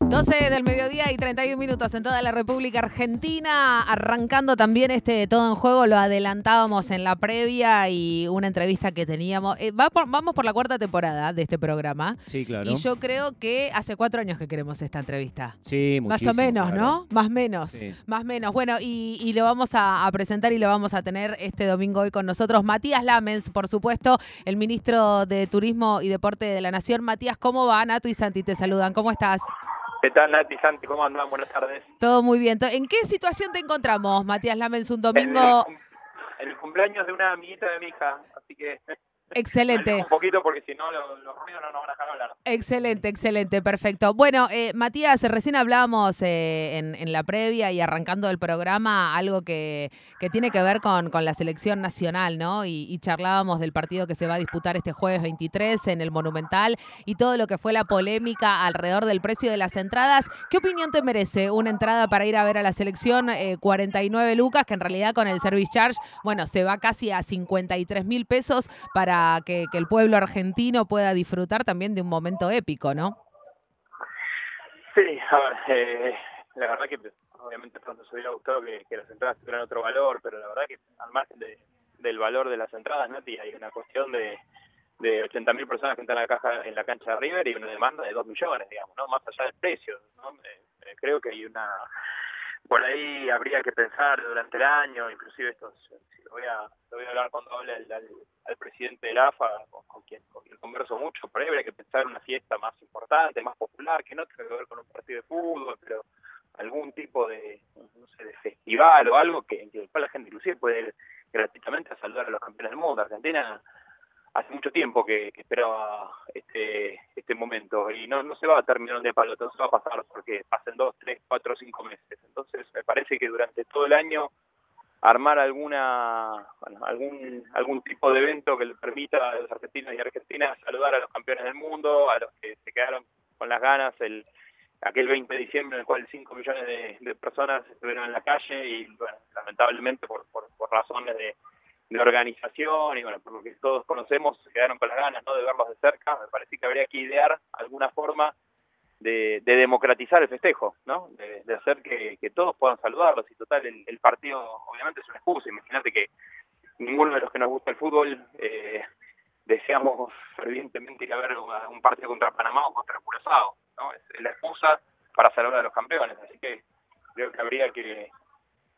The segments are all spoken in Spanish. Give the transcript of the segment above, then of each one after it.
12 del mediodía y 31 minutos en toda la República Argentina, arrancando también este Todo en Juego, lo adelantábamos en la previa y una entrevista que teníamos. Eh, va por- vamos por la cuarta temporada de este programa Sí, claro. y yo creo que hace cuatro años que queremos esta entrevista. Sí, Más o menos, claro. ¿no? Más menos. Sí. Más menos. Bueno, y, y lo vamos a, a presentar y lo vamos a tener este domingo hoy con nosotros. Matías Lamens, por supuesto, el ministro de Turismo y Deporte de la Nación. Matías, ¿cómo va? Nato y Santi te saludan. ¿Cómo estás? ¿Qué tal, Nati, Santi? ¿Cómo andan? Buenas tardes. Todo muy bien. ¿En qué situación te encontramos, Matías Lamens, un En domingo el, cum- en el cumpleaños de una amiguita de mi hija, así que... excelente? Un poquito porque si no, los, los ruidos no nos van a dejar hablar. Excelente, excelente, perfecto. Bueno, eh, Matías, recién hablábamos eh, en, en la previa y arrancando el programa algo que, que tiene que ver con, con la selección nacional, ¿no? Y, y charlábamos del partido que se va a disputar este jueves 23 en el Monumental y todo lo que fue la polémica alrededor del precio de las entradas. ¿Qué opinión te merece una entrada para ir a ver a la selección? eh, 49 lucas, que en realidad con el service charge, bueno, se va casi a 53 mil pesos para que, el pueblo argentino pueda disfrutar también de un momento épico, ¿no? Sí, a ver, eh, la verdad que obviamente pronto se hubiera gustado que, las entradas tuvieran otro valor, pero la verdad que al margen de- del valor de las entradas, Nati, hay una cuestión de, de 80.000 personas que están en la, caja, en la cancha de River y una demanda de 2 millones, digamos, ¿no? Más allá del precio, ¿no? Eh, eh, creo que hay una... Por ahí habría que pensar durante el año, inclusive esto, si lo voy a, lo voy a hablar cuando hable al, al- al presidente del AFA, con, con quien, con quien converso mucho, por ahí habría que pensar una fiesta más importante, más popular, que no tenga que ver con un partido de fútbol, pero algún tipo de, no sé, de festival o algo que, que después la gente inclusive puede ir gratuitamente a saludar a los campeones del mundo. Argentina hace mucho tiempo que, que esperaba este este momento y no, no se va a terminar de palo, no se va a pasar porque pasen dos, tres, cuatro, cinco meses. Entonces me parece que durante todo el año armar alguna algún algún tipo de evento que le permita a los argentinos y argentinas saludar a los campeones del mundo, a los que se quedaron con las ganas el aquel 20 de diciembre en el cual 5 millones de, personas estuvieron en la calle y bueno, lamentablemente por, por razones de, de organización y bueno, por lo que todos conocemos, quedaron con las ganas ¿no? de verlos de cerca, me parece que habría que idear alguna forma de, de democratizar el festejo, ¿no? De, hacer que, todos puedan saludarlos y total el, el partido obviamente es una excusa, imagínate que ninguno de los que nos gusta el fútbol eh, deseamos fervientemente ir a ver un partido contra Panamá o contra Curazao, ¿no? Es la excusa para saludar a los campeones, así que creo que habría que,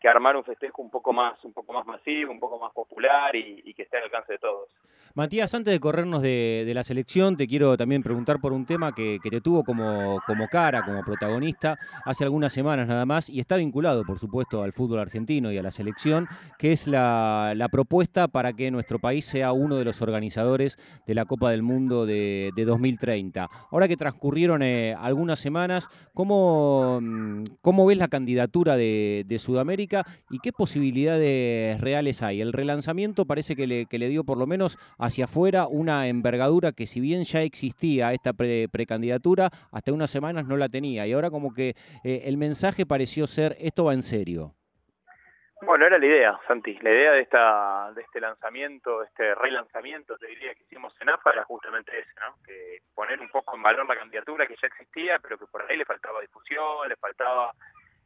que armar un festejo un poco más un poco más masivo, un poco más popular y, que esté al alcance de todos. Matías, antes de corrernos de, la selección, te quiero también preguntar por un tema que, te tuvo como, como cara, como protagonista, hace algunas semanas nada más, y está vinculado, por supuesto, al fútbol argentino y a la selección, que es la, propuesta para que nuestro país sea uno de los organizadores de la Copa del Mundo de, de 2030. Ahora que transcurrieron eh, algunas semanas, ¿cómo, mm, ¿cómo ves la candidatura de Sudamérica y qué posibilidades reales hay? El relanzamiento parece que le, que le dio por lo menos hacia afuera una envergadura que si bien ya existía esta pre- precandidatura, hasta unas semanas no la tenía. Y ahora como que eh, el mensaje pareció ser, esto va en serio. Bueno, era la idea, Santi. La idea de esta de este lanzamiento, de este relanzamiento, te diría que hicimos en AFA era justamente ese, ¿no? Que poner un poco en valor la candidatura que ya existía, pero que por ahí le faltaba difusión, le faltaba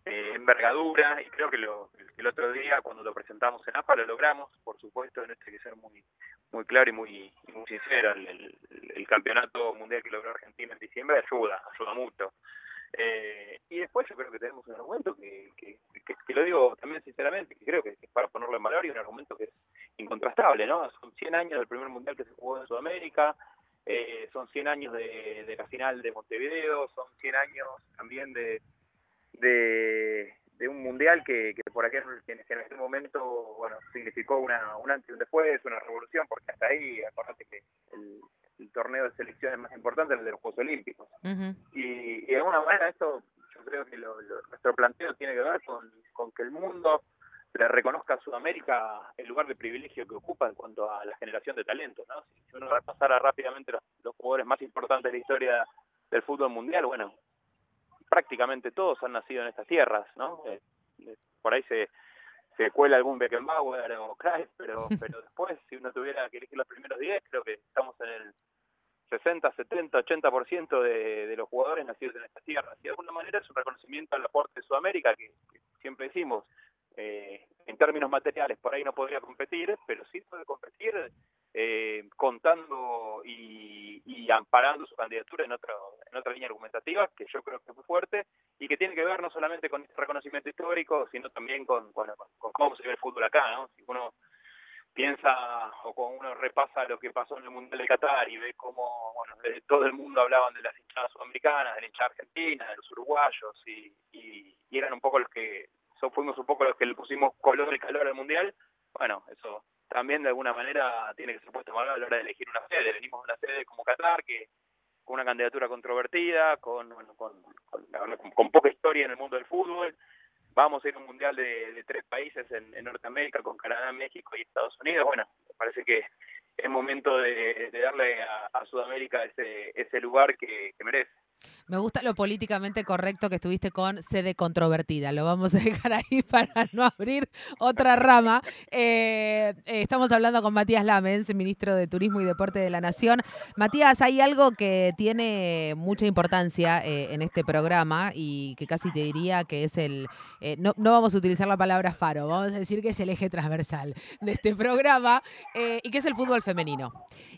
eh, envergadura, y creo que, lo, el otro día cuando lo presentamos en AFA lo logramos, por supuesto, en hay que ser muy muy claro y muy, muy sincero, el campeonato mundial que logró Argentina en diciembre ayuda, ayuda mucho. Eh, y después yo creo que tenemos un argumento que, que, que- que lo digo también sinceramente, que creo que es para ponerlo en valor y un argumento que es incontrastable, ¿no? Son 100 años del primer mundial que se jugó en Sudamérica, eh, son 100 años de, de la final de Montevideo, son 100 años también de, de, de un mundial que, que por aquel que en ese momento bueno significó una, un antes y un después, una revolución, porque hasta ahí, acordate que el, el torneo de selecciones más importante era el de los Juegos Olímpicos y, y de alguna manera esto yo creo que lo- lo- nuestro planteo tiene que ver con, con que el mundo le reconozca a Sudamérica el lugar de privilegio que ocupa en cuanto a la generación de talento, ¿no? Si uno repasara rápidamente los, los jugadores más importantes de la historia del fútbol mundial, bueno, prácticamente todos han nacido en estas tierras, ¿no? Eh, eh, por ahí se, se cuela algún Beckenbauer o Cruyff, pero, pero después, si uno tuviera que elegir los primeros 10, creo que estamos en el 60, 70, 80% de, de los jugadores nacidos en esta tierra. Y de alguna manera es un reconocimiento al aporte de Sudamérica, que, siempre decimos, eh, en términos materiales por ahí no podría competir, pero sí puede competir eh, contando y, y, amparando su candidatura en, otro, en otra línea argumentativa, que yo creo que muy fuerte, y que tiene que ver no solamente con este reconocimiento histórico, sino también con, con, con cómo se ve el fútbol acá, ¿no? Si uno piensa o cuando uno repasa lo que pasó en el Mundial de Qatar y ve cómo bueno, todo el mundo hablaban de las hinchadas sudamericanas, de la hinchada argentina, de los uruguayos y, y, eran un poco los que fuimos un poco los que le pusimos color y calor al Mundial, bueno, eso también de alguna manera tiene que ser puesto en a la hora de elegir una sede. Venimos de una sede como Qatar, que con una candidatura controvertida, con, con, con, poca historia en el mundo del fútbol, vamos a ir a un mundial de, tres países en, Norteamérica con Canadá, México y Estados Unidos. Bueno, me parece que es momento de, darle a, Sudamérica ese, ese lugar que merece. Me gusta lo políticamente correcto que estuviste con sede controvertida. Lo vamos a dejar ahí para no abrir otra rama. Eh, eh, estamos hablando con Matías Lamens, ministro de Turismo y Deporte de la Nación. Matías, hay algo que tiene mucha importancia eh, en este programa y que casi te diría que es el. no, no, vamos a utilizar la palabra faro, vamos a decir que es el eje transversal de este programa y que es el fútbol femenino.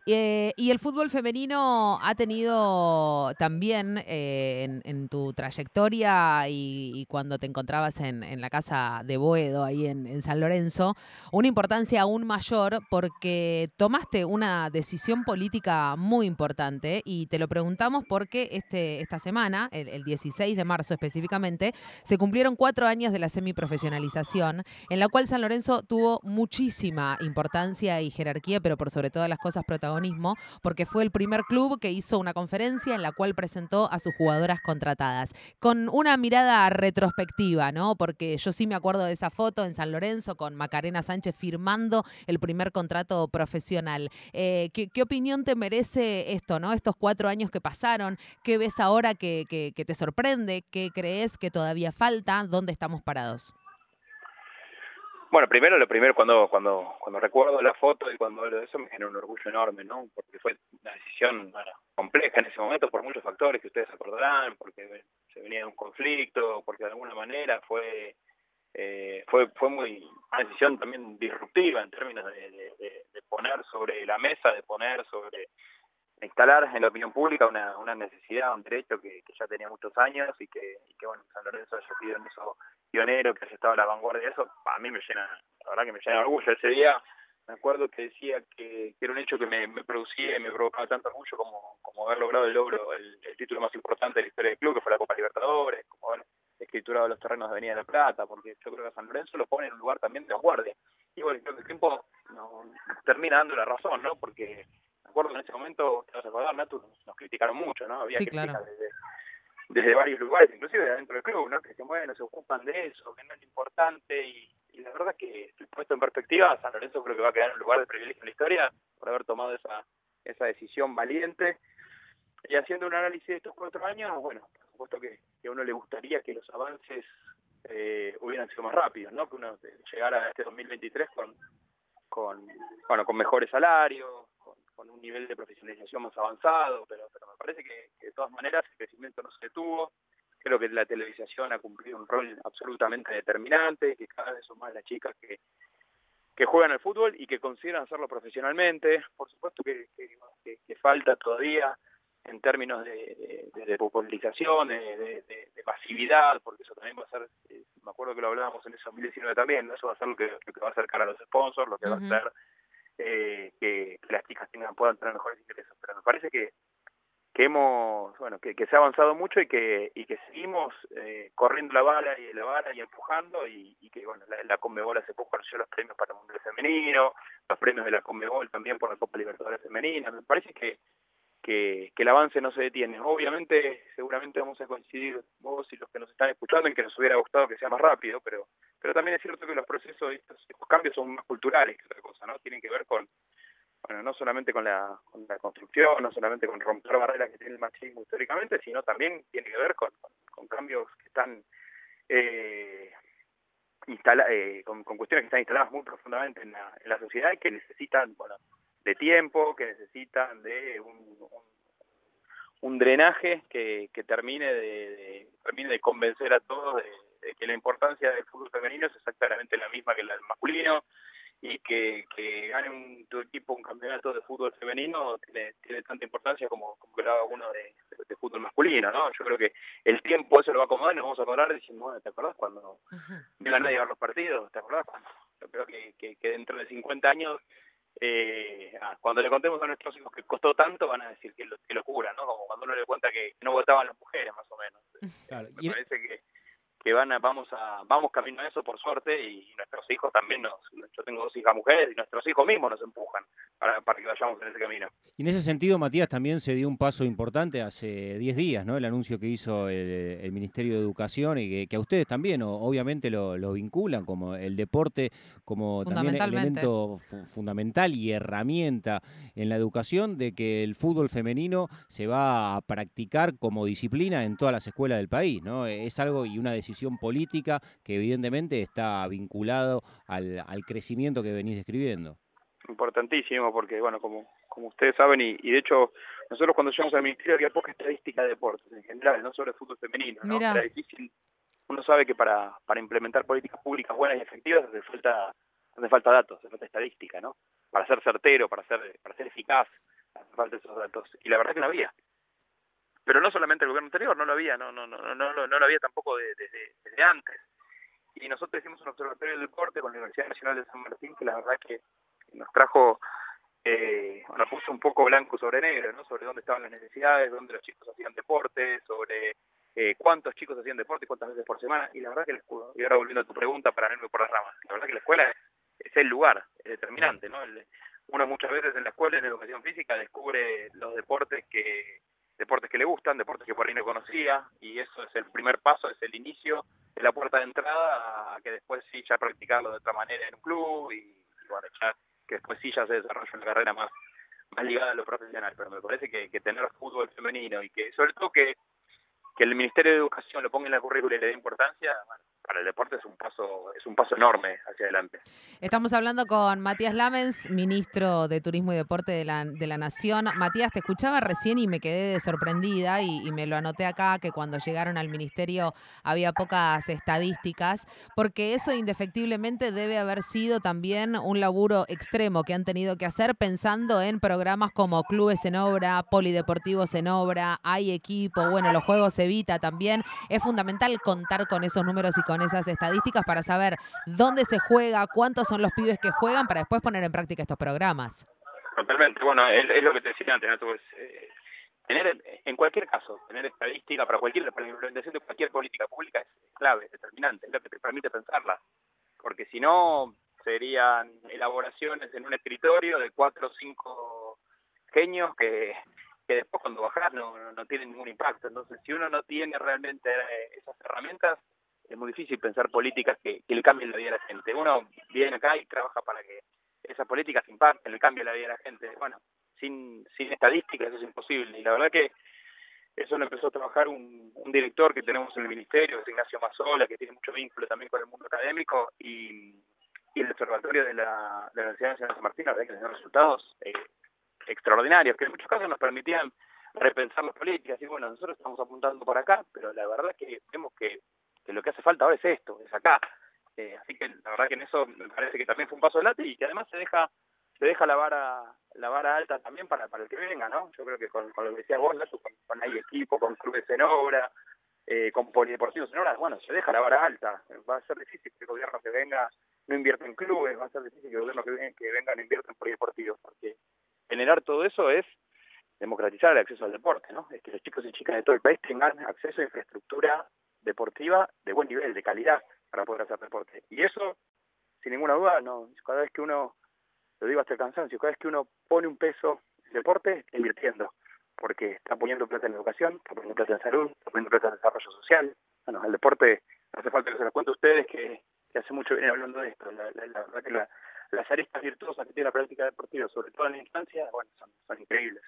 y el fútbol femenino ha tenido también eh, en, tu trayectoria y, cuando te encontrabas en, la casa de Boedo, ahí en, San Lorenzo, una importancia aún mayor porque tomaste una decisión política muy importante y te lo preguntamos porque este, esta semana, el, 16 de marzo específicamente, se cumplieron cuatro años de la semiprofesionalización, en la cual San Lorenzo tuvo muchísima importancia y jerarquía, pero por sobre todas las cosas protagonismo, porque fue el primer club que hizo una conferencia en la cual presentó a sus jugadoras contratadas. Con una mirada retrospectiva, ¿no? Porque yo sí me acuerdo de esa foto en San Lorenzo con Macarena Sánchez firmando el primer contrato profesional. Eh, ¿qué, opinión te merece esto, ¿no? Estos cuatro años que pasaron, ¿qué ves ahora que, que te sorprende? ¿Qué crees que todavía falta? ¿Dónde estamos parados? Bueno, primero, lo primero, cuando, cuando, cuando recuerdo la foto y cuando hablo de eso, me genera un orgullo enorme, ¿no? Porque fue una decisión compleja en ese momento por muchos factores que ustedes acordarán, porque se venía de un conflicto, porque de alguna manera fue eh, fue fue muy una decisión también disruptiva en términos de, poner sobre la mesa, de poner sobre instalar en la opinión pública una, una necesidad, un derecho que, que ya tenía muchos años y que, y que bueno, San Lorenzo haya sido en eso pionero, que haya estado a la vanguardia de eso, a mí me llena, la verdad que me llena de orgullo. Ese día me acuerdo que decía que, era un hecho que me, producía y me provocaba tanto orgullo como, como haber logrado el logro, el, título más importante de la historia del club, que fue la Copa Libertadores, como haber escriturado los terrenos de Avenida de la Plata, porque yo creo que San Lorenzo lo pone en un lugar también de vanguardia. Y bueno, creo que el tiempo no, termina dando la razón, ¿no? Porque me acuerdo que en ese momento, te vas a acordar, Natu, nos, criticaron mucho, ¿no? Había críticas desde desde varios lugares, inclusive dentro del club, ¿no? que dicen, bueno, se ocupan de eso, que no es importante, y, la verdad que, puesto en perspectiva, San Lorenzo creo que va a quedar en un lugar de privilegio en la historia por haber tomado esa, esa decisión valiente. Y haciendo un análisis de estos cuatro años, bueno, por supuesto que, a uno le gustaría que los avances eh, hubieran sido más rápidos, ¿no? Que uno llegara a este 2023 con, con, bueno, con mejores salarios, con un nivel de profesionalización más avanzado, pero, pero me parece que, de todas maneras el crecimiento no se detuvo. Creo que la televisación ha cumplido un rol absolutamente determinante, que cada vez son más las chicas que, que juegan al fútbol y que consideran hacerlo profesionalmente. Por supuesto que, que, falta todavía en términos de, de, popularización, de, masividad, porque eso también va a ser, eh, me acuerdo que lo hablábamos en ese 2019 también, eso va a ser lo que, lo que va a acercar a los sponsors, lo que va a ser eh, que, las chicas tengan puedan tener mejores ingresos. Pero me parece que, que hemos, bueno, que, se ha avanzado mucho y que, y que seguimos eh, corriendo la bala y la bala y empujando y, que, bueno, la, la Conmebol hace poco anunció los premios para el Mundial Femenino, los premios de la Conmebol también por la Copa Libertadores Femenina. Me parece que que, el avance no se detiene. Obviamente, seguramente vamos a coincidir vos y los que nos están escuchando en que nos hubiera gustado que sea más rápido, pero pero también es cierto que los procesos, estos, estos cambios son más culturales que otra ¿no? Tienen que ver con, bueno, no solamente con la, con la construcción, no solamente con romper barreras que tiene el machismo históricamente, sino también tiene que ver con, con, cambios que están eh, instala, eh, con, cuestiones que están instaladas muy profundamente en la, en la sociedad y que necesitan, bueno, de tiempo, que necesitan de un, un drenaje que, que termine de, termine de convencer a todos de, que la importancia del fútbol femenino es exactamente la misma que la del masculino y que, que gane un, tu equipo un campeonato de fútbol femenino tiene, tiene tanta importancia como, como que lo haga uno de, de, fútbol masculino, ¿no? Yo creo que el tiempo eso lo va a acomodar y nos vamos a acordar diciendo, bueno, ¿te acordás cuando -huh. nadie a los partidos? ¿Te acordás cuando? Yo creo que, que, que dentro de 50 años eh, ah, cuando le contemos a nuestros hijos que costó tanto, van a decir que, lo, que locura, ¿no? Como cuando uno le cuenta que no votaban las mujeres, más o menos. Claro. Me parece que, que van a, vamos a vamos camino a eso por suerte y nuestros hijos también nos yo tengo dos hijas mujeres y nuestros hijos mismos nos empujan para, para que vayamos en ese camino. Y en ese sentido, Matías, también se dio un paso importante hace 10 días, ¿no? El anuncio que hizo el, el Ministerio de Educación y que, que a ustedes también, o, obviamente, lo, lo, vinculan como el deporte, como también elemento fundamental y herramienta en la educación, de que el fútbol femenino se va a practicar como disciplina en todas las escuelas del país, ¿no? Es algo y una decisión política que evidentemente está vinculado al, al crecimiento que venís describiendo importantísimo porque, bueno, como, como ustedes saben, y, y de hecho, nosotros cuando llegamos al Ministerio había poca estadística de deportes en general, no solo de fútbol femenino, ¿no? Era difícil. Uno sabe que para, para implementar políticas públicas buenas y efectivas hace falta, hace falta datos, hace falta estadística, ¿no? Para ser certero, para ser, para ser eficaz, hace falta esos datos. Y la verdad que no había. Pero no solamente el gobierno anterior, no lo había, no, no, no, no, no, no lo había tampoco desde, desde, desde antes. Y nosotros hicimos un observatorio del deporte con la Universidad Nacional de San Martín, que la verdad que nos trajo, eh, nos puso un poco blanco sobre negro, ¿no? Sobre dónde estaban las necesidades, dónde los chicos hacían deporte, sobre eh, cuántos chicos hacían deporte y cuántas veces por semana. Y la verdad que la escuela, y ahora volviendo a tu pregunta para no irme por las ramas, la verdad que la escuela es, es el lugar, es determinante, ¿no? El, uno muchas veces en la escuela, en educación física, descubre los deportes que deportes que le gustan, deportes que por ahí no conocía, y eso es el primer paso, es el inicio, de la puerta de entrada a que después sí ya practicarlo de otra manera en un club y, y bueno, ya que después sí ya se desarrolla una carrera más, más ligada a lo profesional, pero me parece que, que tener fútbol femenino y que sobre todo que, que el Ministerio de Educación lo ponga en la currícula y le dé importancia, el deporte es un paso es un paso enorme hacia adelante. Estamos hablando con Matías Lamens, ministro de Turismo y Deporte de la, de la Nación. Matías, te escuchaba recién y me quedé sorprendida y, y, me lo anoté acá que cuando llegaron al ministerio había pocas estadísticas, porque eso indefectiblemente debe haber sido también un laburo extremo que han tenido que hacer pensando en programas como clubes en obra, polideportivos en obra, hay equipo, bueno, los juegos Evita también. Es fundamental contar con esos números y con esas estadísticas para saber dónde se juega, cuántos son los pibes que juegan, para después poner en práctica estos programas. Totalmente, bueno, es, es lo que te decía antes, ¿no? Pues, eh, tener, en cualquier caso, tener estadística para cualquier, para la implementación de cualquier política pública es clave, es determinante, es lo que te permite pensarla, porque si no, serían elaboraciones en un escritorio de cuatro o cinco genios que que después cuando bajas no, no, no tienen ningún impacto. Entonces, si uno no tiene realmente esas herramientas, es muy difícil pensar políticas que, que le cambien la vida a la gente. Uno viene acá y trabaja para que esas políticas impacten el cambio de la vida de la gente. Bueno, sin, sin estadísticas eso es imposible. Y la verdad que eso lo empezó a trabajar un, un director que tenemos en el ministerio, que es Ignacio Mazzola, que tiene mucho vínculo también con el mundo académico, y, el observatorio de la, de Universidad Nacional de San Martín, la verdad que dio resultados eh, extraordinarios, que en muchos casos nos permitían repensar las políticas. Y bueno, nosotros estamos apuntando por acá, pero la verdad es que vemos que, que lo que hace falta ahora es esto, es acá. Eh, así que la verdad que en eso me parece que también fue un paso adelante y que además se deja se deja la vara la vara alta también para, para el que venga, ¿no? Yo creo que con, lo que decías vos, con, con equipo, con clubes en obra, eh, con polideportivos en obra, bueno, se deja la vara alta. Va a ser difícil que el gobierno que venga no invierta en clubes, va a ser difícil que el gobierno que venga, que venga no invierta en polideportivos, porque generar todo eso es democratizar el acceso al deporte, ¿no? Es que los chicos y chicas de todo el país tengan acceso a infraestructura deportiva de buen nivel, de calidad, para poder hacer deporte. Y eso, sin ninguna duda, no cada vez que uno, lo digo hasta el cansancio, cada vez que uno pone un peso en deporte, está invirtiendo, porque está poniendo plata en educación, está poniendo plata en salud, está poniendo plata en desarrollo social. Bueno, el deporte, no hace falta que se lo cuente a ustedes, que, hace mucho vienen hablando de esto. La, la, la la, las aristas virtuosas que tiene la práctica deportiva, sobre todo en la infancia, bueno, son increíbles.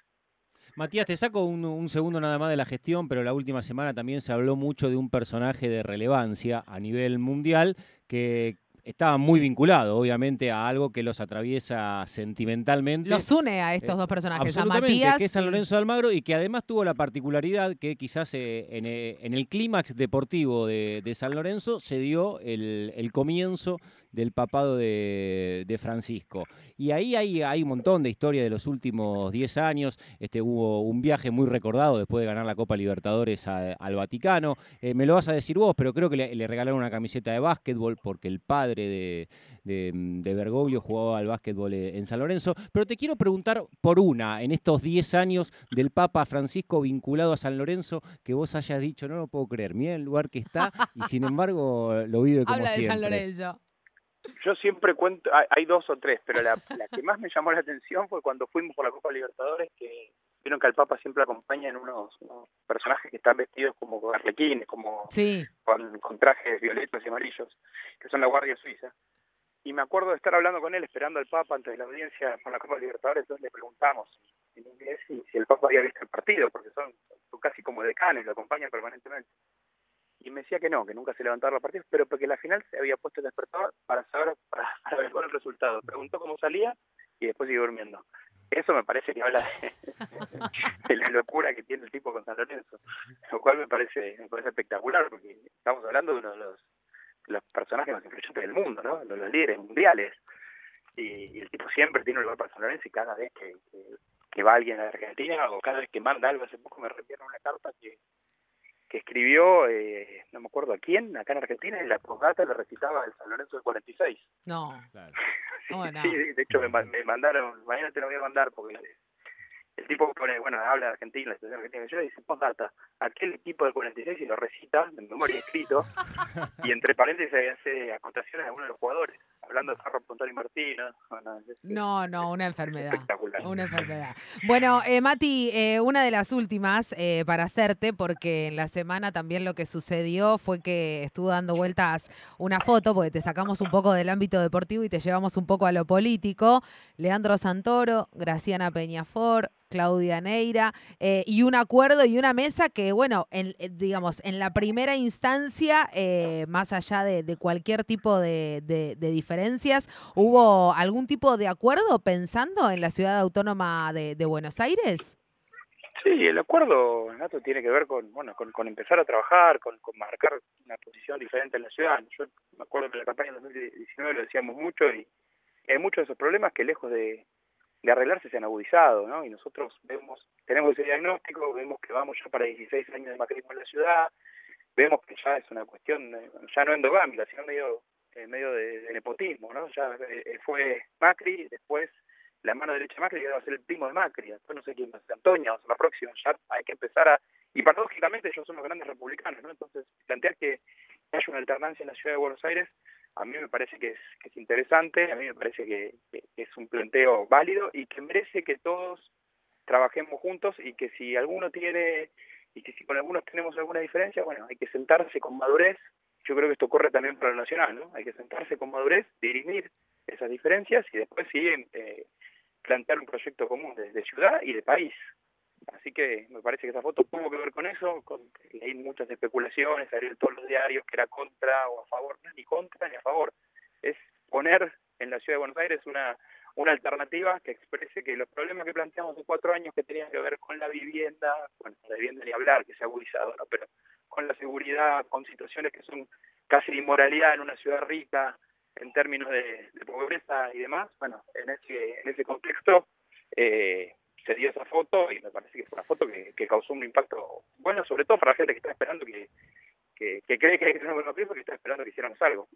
Matías, te saco un, un, segundo nada más de la gestión, pero la última semana también se habló mucho de un personaje de relevancia a nivel mundial que estaba muy vinculado, obviamente, a algo que los atraviesa sentimentalmente. Los une a estos dos personajes, a Absolutamente, Matías. que es San Lorenzo de Almagro y que además tuvo la particularidad que quizás eh, en, eh, en el clímax deportivo de, de San Lorenzo se dio el, el comienzo del papado de, de Francisco. Y ahí hay, hay un montón de historia de los últimos 10 años. Este, hubo un viaje muy recordado después de ganar la Copa Libertadores a- al Vaticano. Eh, me lo vas a decir vos, pero creo que le, le regalaron una camiseta de básquetbol porque el padre de, de, de Bergoglio jugaba al básquetbol eh, en San Lorenzo. Pero te quiero preguntar por una, en estos 10 años del Papa Francisco vinculado a San Lorenzo, que vos hayas dicho, no lo puedo creer, mira el lugar que está y sin embargo lo vive como Habla de. San Lorenzo. Yo siempre cuento, hay, hay dos o tres, pero la, la que más me llamó la atención fue cuando fuimos por la Copa Libertadores, que vieron que al Papa siempre acompañan unos, unos personajes que están vestidos como arlequines, como Sí. con, con trajes violetos y amarillos, que son la Guardia Suiza. Y me acuerdo de estar hablando con él, esperando al Papa antes de la audiencia por la Copa Libertadores, entonces le preguntamos en inglés si, si el Papa había visto el partido, porque son, son casi como decanes, lo acompañan permanentemente. Y me decía que no, que nunca se levantaron los partidos, pero porque la final se había puesto el despertador para saber, para, para ver cuál el resultado. Preguntó cómo salía y después siguió durmiendo. Eso me parece que habla de, la locura que tiene el tipo con San Lorenzo, lo cual me parece, me parece espectacular, porque estamos hablando de uno de los, los personajes más influyentes del mundo, ¿no? De los líderes mundiales. Y, y el tipo siempre tiene un lugar para San Lorenzo y cada vez que, que, va alguien a Argentina o cada vez que manda algo, hace poco me reenviaron una carta que, que escribió, eh, no me acuerdo a quién, acá en Argentina, y la postdata le recitaba el San Lorenzo del 46. No. Claro. Bueno. Sí, de hecho me, ma- me mandaron, mañana te lo voy a mandar porque el, el tipo pone, bueno, habla de Argentina, la situación argentina, yo le dice postdata, aquel equipo del 46 y lo recita, de memoria escrito, y entre paréntesis hace acotaciones a algunos de los jugadores, hablando de Farro Pontón y Martínez. Bueno, es- No, no, una enfermedad. Espectacular. Una enfermedad. Bueno, eh, Mati, eh, una de las últimas eh, para hacerte, porque en la semana también lo que sucedió fue que estuvo dando vueltas una foto, porque te sacamos un poco del ámbito deportivo y te llevamos un poco a lo político. Leandro Santoro, Graciana Peñafor, Claudia Neira, eh, y un acuerdo y una mesa que, bueno, en, eh, digamos, en la primera instancia, eh, más allá de, cualquier tipo de, diferencias, ¿hubo algún tipo de acuerdo pensando en la ciudad autónoma de, Buenos Aires? Sí, el acuerdo, Nato, tiene que ver con, bueno, con, con empezar a trabajar, con, con marcar una posición diferente en la ciudad. Yo me acuerdo que en la campaña de 2019 lo decíamos mucho y hay muchos de esos problemas que lejos de, de arreglarse se han agudizado, ¿no? Y nosotros vemos, tenemos ese diagnóstico, vemos que vamos ya para 16 años de macrismo en la ciudad, vemos que ya es una cuestión, eh, ya no endogámica, sino medio, eh, medio de, nepotismo, ¿no? Ya eh, fue Macri, después la mano derecha de Macri que va a ser el primo de Macri, después no sé quién va a ser Antonia, o sea, la próxima, ya hay que empezar a... Y paradójicamente ellos son los grandes republicanos, ¿no? Entonces, plantear que haya una alternancia en la ciudad de Buenos Aires, a mí me parece que es, que es interesante, a mí me parece que es un planteo válido y que merece que todos trabajemos juntos y que si alguno tiene, y que si con algunos tenemos alguna diferencia, bueno, hay que sentarse con madurez, yo creo que esto ocurre también para lo nacional, ¿no? Hay que sentarse con madurez, dirimir esas diferencias y después siguen eh, plantear un proyecto común de, ciudad y de país. Así que me parece que esa foto tuvo que ver con eso, con, leí muchas especulaciones, salió todos los diarios que era contra o a favor, ni contra ni a favor, es poner en la ciudad de Buenos Aires una una alternativa que exprese que los problemas que planteamos hace cuatro años que tenían que ver con la vivienda, bueno, la vivienda ni hablar, que se ha agudizado, ¿no? pero con la seguridad, con situaciones que son casi de inmoralidad en una ciudad rica en términos de, pobreza y demás, bueno, en ese, en ese contexto eh, se dio esa foto y me parece que fue una foto que, que causó un impacto bueno, sobre todo para la gente que está esperando que, que, que cree que hay que tener un buen que está esperando que hiciéramos algo.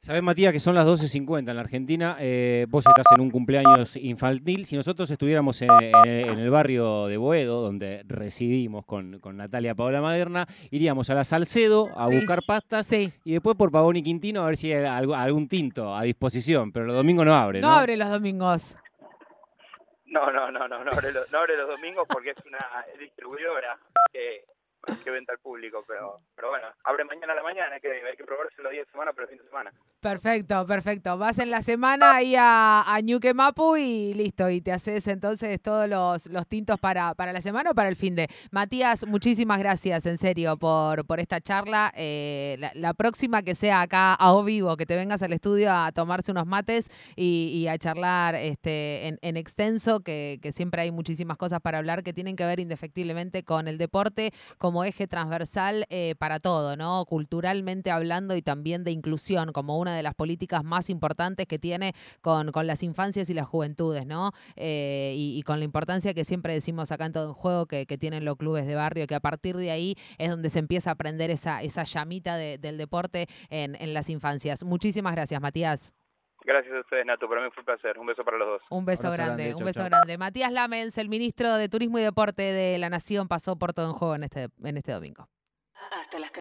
Sabés, Matías, que son las 12.50 en la Argentina. eh, vos estás en un cumpleaños infantil. Si nosotros estuviéramos en, en- en el barrio de Boedo, donde residimos con, con Natalia Paola Maderna, iríamos a la Salcedo a Sí. buscar pastas Sí. y después por Pavón y Quintino a ver si hay algo- algún tinto a disposición. Pero los domingos no abre, ¿no? No abre los domingos. No, no, no, no, no abre los, no abre los domingos porque es una distribuidora que que venta al público, pero pero bueno, abre mañana a la mañana, que, hay que probarse los días de semana, pero el fin de semana. Perfecto, perfecto. Vas en la semana ahí a, a Ñuquemapu y listo, y te haces entonces todos los, los tintos para, para la semana o para el fin de. Matías, muchísimas gracias, en serio, por, por esta charla. Eh, la, la próxima que sea acá a o vivo, que te vengas al estudio a tomarse unos mates y, y a charlar este, en, en extenso, que, que siempre hay muchísimas cosas para hablar que tienen que ver indefectiblemente con el deporte como eje transversal eh, para todo, ¿no? Culturalmente hablando y también de inclusión, como una de las políticas más importantes que tiene con, con las infancias y las juventudes, ¿no? Eh, y, con la importancia que siempre decimos acá en todo en juego que, tienen los clubes de barrio, que a partir de ahí es donde se empieza a aprender esa, esa llamita de, del deporte en, en las infancias. Muchísimas gracias, Matías. Gracias a ustedes, Nato. Para mí fue un placer. Un beso para los dos. Un beso grande, grande, un chau, beso chau. grande. Matías Lamens, el ministro de Turismo y Deporte de la Nación, pasó por todo en juego en este, en este domingo. Hasta las